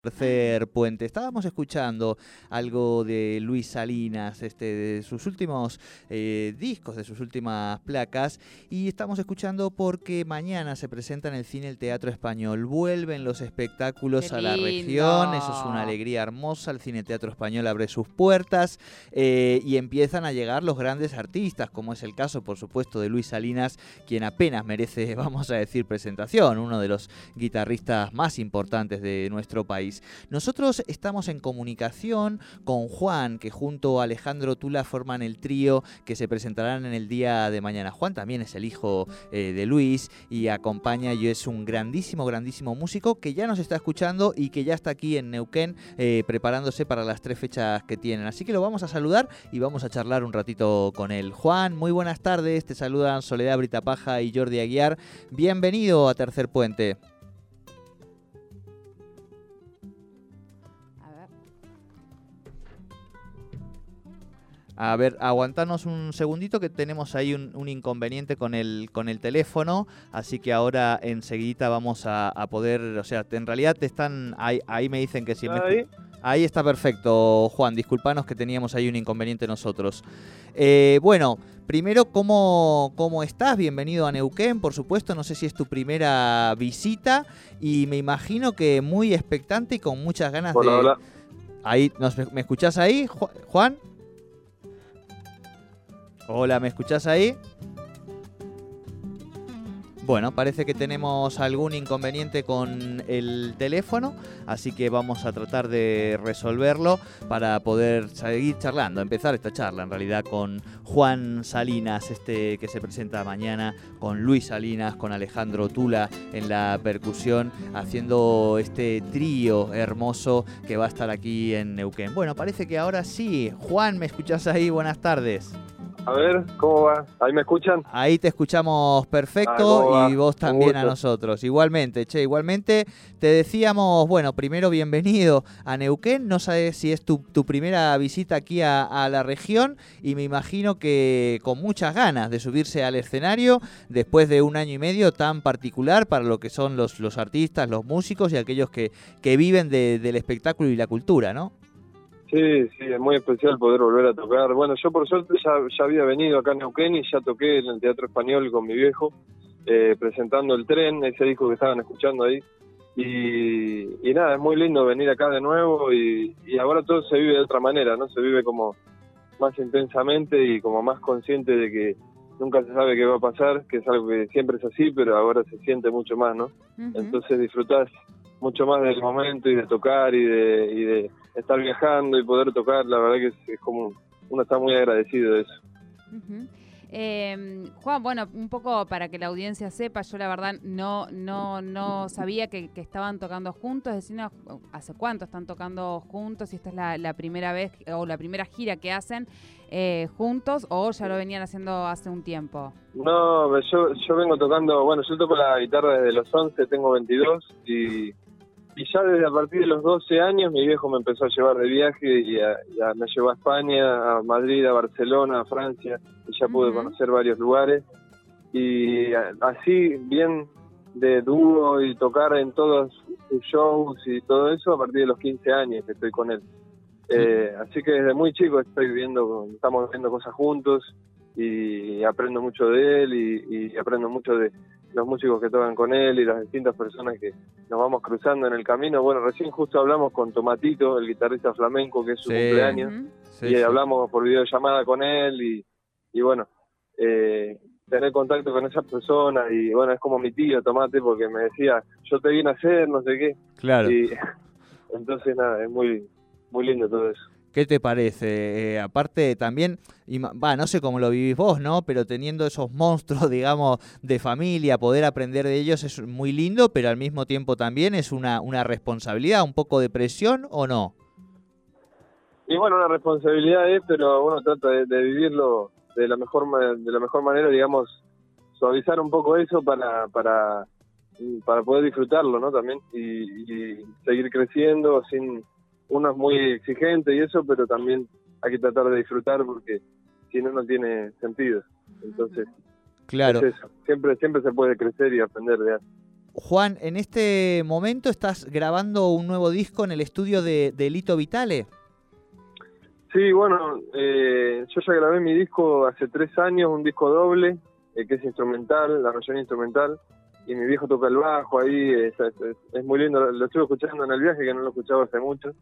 tercer puente. Estábamos escuchando algo de Luis Salinas, este, de sus últimos eh, discos, de sus últimas placas, y estamos escuchando porque mañana se presenta en el cine el Teatro Español. Vuelven los espectáculos a la región, eso es una alegría hermosa. El Cine Teatro Español abre sus puertas eh, y empiezan a llegar los grandes artistas, como es el caso, por supuesto, de Luis Salinas, quien apenas merece, vamos a decir, presentación, uno de los guitarristas más importantes de nuestro país. Nosotros estamos en comunicación con Juan, que junto a Alejandro Tula forman el trío que se presentarán en el día de mañana. Juan también es el hijo eh, de Luis y acompaña y es un grandísimo, grandísimo músico que ya nos está escuchando y que ya está aquí en Neuquén eh, preparándose para las tres fechas que tienen. Así que lo vamos a saludar y vamos a charlar un ratito con él. Juan, muy buenas tardes. Te saludan Soledad Britapaja y Jordi Aguiar. Bienvenido a Tercer Puente. A ver, aguantanos un segundito que tenemos ahí un, inconveniente con el, con el teléfono, así que ahora enseguida vamos a, poder, o sea, en realidad te están, ahí, ahí me dicen que sí. Ahí. ahí está perfecto, Juan, disculpanos que teníamos ahí un inconveniente nosotros. Eh, bueno, primero, ¿cómo, ¿cómo estás? Bienvenido a Neuquén, por supuesto, no sé si es tu primera visita y me imagino que muy expectante y con muchas ganas de... Hola. Ahí, ¿Me escuchás ahí, Juan? Hola, ¿me escuchás ahí? Bueno, parece que tenemos algún inconveniente con el teléfono, así que vamos a tratar de resolverlo para poder seguir charlando, empezar esta charla en realidad con Juan Salinas, este que se presenta mañana, con Luis Salinas, con Alejandro Tula en la percusión, haciendo este trío hermoso que va a estar aquí en Neuquén. Bueno, parece que ahora sí. Juan, ¿me escuchás ahí? Buenas tardes. A ver, ¿cómo va? ¿Ahí me escuchan? Ahí te escuchamos perfecto ah, y vos también a nosotros. Igualmente, che, igualmente te decíamos, bueno, primero bienvenido a Neuquén. No sabes si es tu, primera visita aquí a, la región y me imagino que con muchas ganas de subirse al escenario después de un año y medio tan particular para lo que son los, los artistas, los músicos y aquellos que, que viven del espectáculo y la cultura, ¿no? Sí, sí, es muy especial poder volver a tocar. Bueno, yo por suerte ya, ya había venido acá a Neuquén y ya toqué en el Teatro Español con mi viejo, eh, presentando El Tren, ese disco que estaban escuchando ahí. Y, nada, es muy lindo venir acá de nuevo y, ahora todo se vive de otra manera, ¿no? Se vive como más intensamente y como más consciente de que nunca se sabe qué va a pasar, que es algo que siempre es así, pero ahora se siente mucho más, ¿no? Entonces disfrutás mucho más del momento y de tocar y de, y de estar viajando y poder tocar, la verdad que es, como uno está muy agradecido de eso. Em, Juan, bueno, un poco para que la audiencia sepa, yo la verdad no no no sabía que, estaban tocando juntos, es decir, hace cuánto están tocando juntos, y esta es la, primera vez o la primera gira que hacen eh, juntos o ya lo venían haciendo hace un tiempo. No, yo, yo vengo tocando, bueno, yo toco la guitarra desde los 11, tengo 22 y y ya desde a partir de los 12 años mi viejo me empezó a llevar de viaje y, me llevó a España, a Madrid, a Barcelona, a Francia, y ya pude conocer varios lugares. Y así, bien de dúo y tocar en todos sus shows y todo eso a partir de los 15 años que estoy con él. Eh, así que desde muy chico estoy viendo, estamos viendo cosas juntos y aprendo mucho de él y aprendo mucho de, los músicos que tocan con él y las distintas personas que nos vamos cruzando en el camino. Bueno, recién justo hablamos con Tomatito, el guitarrista flamenco, que es su cumpleaños, y hablamos por videollamada con él y, y bueno, eh, tener contacto con esa persona y bueno, es como mi tío Tomate porque me decía, yo te vine a hacer, no sé qué. Claro. Y entonces nada, es muy, muy lindo todo eso. ¿Qué te parece? Eh, aparte también, va, no sé cómo lo vivís vos, ¿no? Pero teniendo esos monstruos, digamos, de familia, poder aprender de ellos es muy lindo, pero al mismo tiempo también es una, una responsabilidad, un poco de presión o no? Y bueno, una responsabilidad es, pero uno trata de, vivirlo de la mejor de la mejor manera, digamos, suavizar un poco eso para para para poder disfrutarlo, ¿no? También y seguir creciendo sin uno es muy exigente y eso, pero también hay que tratar de disfrutar porque si no, no tiene sentido. Entonces, claro. Siempre, siempre se puede crecer y aprender de algo. Juan, en este momento estás grabando un nuevo disco en el estudio de, de Lito Vitale. Sí, bueno, eh, yo ya grabé mi disco hace tres años, un disco doble, eh, que es instrumental, la versión instrumental, y mi viejo toca el bajo ahí, es, es, muy lindo, lo, estuve escuchando en el viaje, que no lo escuchaba hace mucho,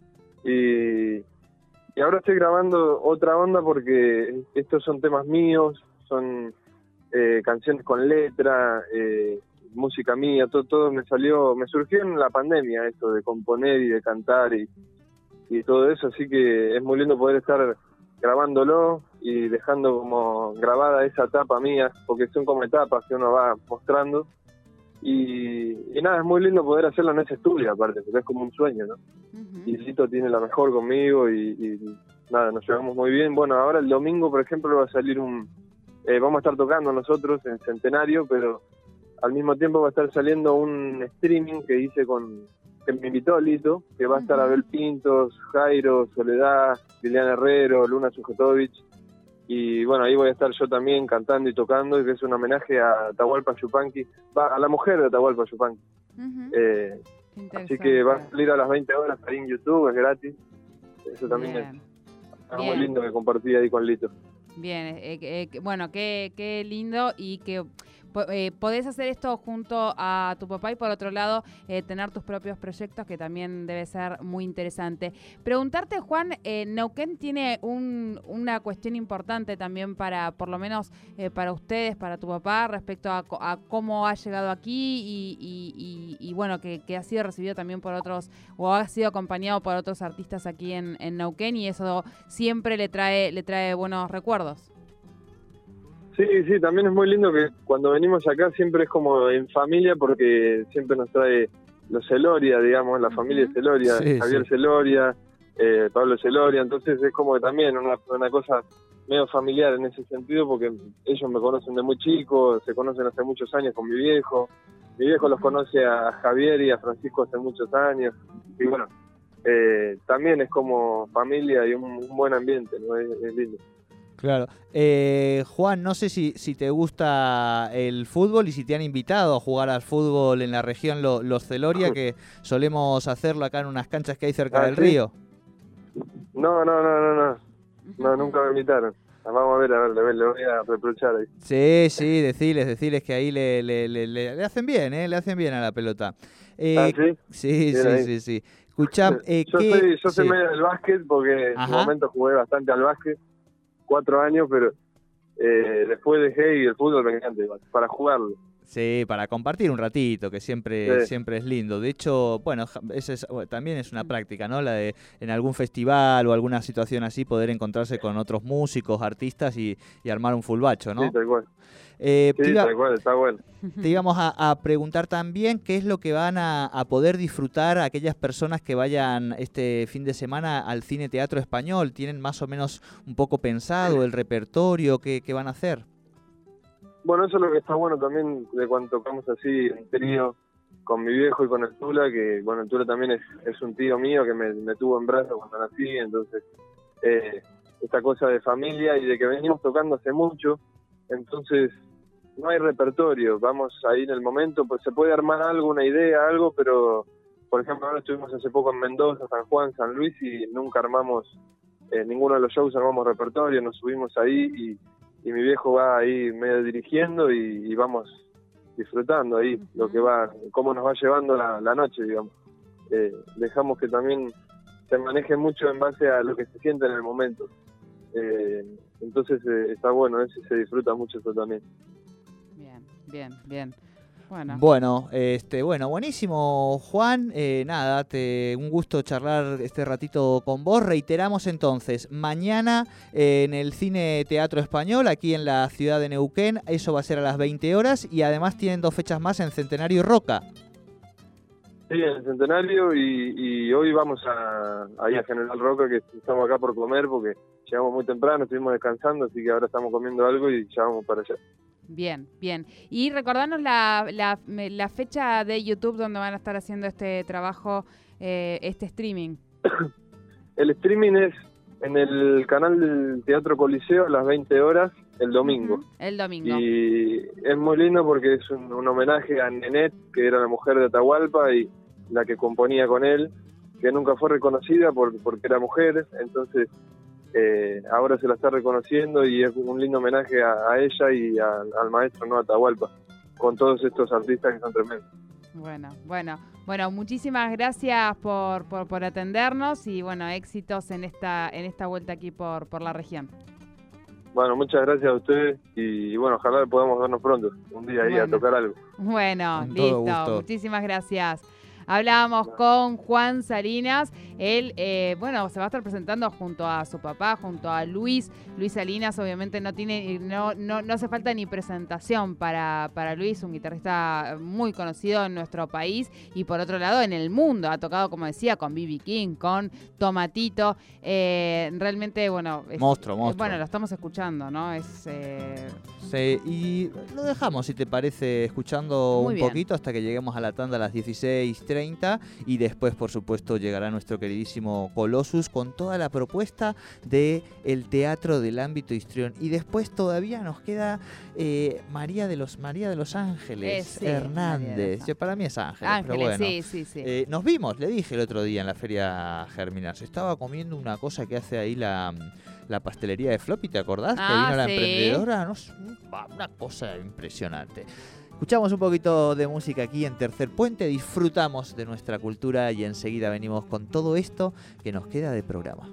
y, y ahora estoy grabando otra onda porque estos son temas míos, son eh, canciones con letra, eh, música mía, todo, todo me salió, me surgió en la pandemia esto de componer y de cantar y, y todo eso, así que es muy lindo poder estar grabándolo y dejando como grabada esa etapa mía, porque son como etapas que uno va mostrando. Y, nada, es muy lindo poder hacerlo en ese estudio, aparte, porque es como un sueño, ¿no? Y Lito tiene la mejor conmigo y, nada, nos llevamos muy bien. Bueno, ahora el domingo, por ejemplo, va a salir un... Eh, vamos a estar tocando nosotros en Centenario, pero al mismo tiempo va a estar saliendo un streaming que hice con, que me invitó Lito, que va a estar Abel Pintos, Jairo, Soledad, Liliana Herrero, Luna Sujetovich. Y bueno, ahí voy a estar yo también cantando y tocando, que es un homenaje a Tahualpa Yupanqui, va, a la mujer de Tahualpa Yupanqui. Eh, así que va a salir a las 20 horas ahí en YouTube, es gratis. Eso también es, muy lindo que compartí ahí con Lito. Bien, eh, eh, bueno, qué, qué lindo y que eh, podés hacer esto junto a tu papá y por otro lado eh, tener tus propios proyectos que también debe ser muy interesante. Preguntarte, Juan, eh, Neuquén tiene una cuestión importante también para, por lo menos eh, para ustedes, para tu papá, respecto a, cómo ha llegado aquí y, bueno, que, ha sido recibido también por otros o ha sido acompañado por otros artistas aquí en, en Neuquén y eso siempre le trae, le trae buenos recuerdos. Sí, sí, también es muy lindo que cuando venimos acá siempre es como en familia porque siempre nos trae los Celoria, digamos, la familia Celoria, Javier Celoria, eh, Pablo Celoria, entonces es como que también una, una cosa medio familiar en ese sentido porque ellos me conocen de muy chico, se conocen hace muchos años con mi viejo, mi viejo los conoce a Javier y a Francisco hace muchos años y bueno, eh, también es como familia y un, buen ambiente, ¿no? es lindo. Claro. Eh, Juan, no sé si, si te gusta el fútbol y si te han invitado a jugar al fútbol en la región Los Celoria, que solemos hacerlo acá en unas canchas que hay cerca ah, del río. No, no, no, no, no. No, nunca me invitaron. Vamos a ver, a ver, le, voy a reprochar ahí. Sí, sí, deciles, deciles que ahí le, le, le, le, hacen bien, ¿eh? Le hacen bien a la pelota. Eh, ¿Ah, sí? Sí, sí, sí, sí, Escuchá, eh, yo, yo soy medio del básquet porque en su momento jugué bastante al básquet cuatro años, pero eh, después dejé y el fútbol me encanta, para jugarlo. Sí, para compartir un ratito, que siempre, siempre es lindo. De hecho, bueno, es, también es una práctica, ¿no? La de en algún festival o alguna situación así poder encontrarse con otros músicos, artistas y, y armar un fulbacho, ¿no? Sí, tal cual. Eh, sí, tal cual, está bueno. Te íbamos a, preguntar también qué es lo que van a, poder disfrutar aquellas personas que vayan este fin de semana al cine teatro español. ¿Tienen más o menos un poco pensado el repertorio? ¿Qué, qué van a hacer? Bueno, eso es lo que está bueno también de cuando tocamos así en trío con mi viejo y con el Tula, que bueno, el Tula también es, un tío mío que me, tuvo en brazos cuando nací, entonces eh, esta cosa de familia y de que venimos tocando hace mucho, entonces no hay repertorio, vamos ahí en el momento, pues se puede armar algo, una idea, algo, pero por ejemplo ahora estuvimos hace poco en Mendoza, San Juan, San Luis y nunca armamos, eh, ninguno de los shows armamos repertorio, nos subimos ahí y y mi viejo va ahí medio dirigiendo y, vamos disfrutando ahí lo que va, cómo nos va llevando la, noche, digamos. Eh, dejamos que también se maneje mucho en base a lo que se siente en el momento. Eh, entonces eh, está bueno, se disfruta mucho eso también. Bien, bien, bien. Bueno. este, bueno, buenísimo, Juan. Eh, nada, te, un gusto charlar este ratito con vos. Reiteramos entonces, mañana en el Cine Teatro Español, aquí en la ciudad de Neuquén, eso va a ser a las 20 horas y además tienen dos fechas más en Centenario y Roca. Sí, en el Centenario y, hoy vamos a, ahí a General Roca, que estamos acá por comer porque llegamos muy temprano, estuvimos descansando, así que ahora estamos comiendo algo y ya vamos para allá. Bien, bien. Y recordarnos la, la, fecha de YouTube donde van a estar haciendo este trabajo, eh, este streaming. El streaming es en el canal del Teatro Coliseo a las 20 horas el domingo. El domingo. Y es muy lindo porque es un, un homenaje a Nenet, que era la mujer de Atahualpa y la que componía con él, que nunca fue reconocida por, porque era mujer. Entonces, eh, ahora se la está reconociendo y es un lindo homenaje a, a ella y a- al maestro no Atahualpa, con todos estos artistas que son tremendos. Bueno, bueno, bueno, muchísimas gracias por, por, por atendernos y bueno, éxitos en esta, en esta vuelta aquí por, por la región. Bueno, muchas gracias a ustedes y, bueno, ojalá podamos vernos pronto, un día ahí a tocar algo. Bueno, Con listo. gusto. Muchísimas gracias. Hablábamos con Juan Salinas. Él, eh, bueno, se va a estar presentando junto a su papá, junto a Luis. Luis Salinas, obviamente, no tiene, no, no, no hace falta ni presentación para, para Luis, un guitarrista muy conocido en nuestro país y por otro lado en el mundo. Ha tocado, como decía, con B.B. King, con Tomatito. Eh, realmente, bueno, es- Monstruo, monstruo. bueno, lo estamos escuchando, ¿no? Es eh, Sí, y lo dejamos, si te parece, escuchando Muy un bien. poquito hasta que lleguemos a la tanda a las 16.30 y después, por supuesto, llegará nuestro queridísimo Colossus con toda la propuesta de el teatro del ámbito histrión. Y después todavía nos queda eh, María de los María de los Ángeles Eh, sí, los Hernández. Para mí es Ángeles, Ángeles, pero bueno. sí. Eh, nos vimos, le dije el otro día en la feria Germinar. Se estaba comiendo una cosa que hace ahí la, la pastelería de Floppy, ¿te acordás? que Ah, vino la sí. emprendedora. No sé, va, una cosa impresionante. Escuchamos un poquito de música aquí en Tercer Puente, disfrutamos de nuestra cultura y enseguida venimos con todo esto que nos queda de programa.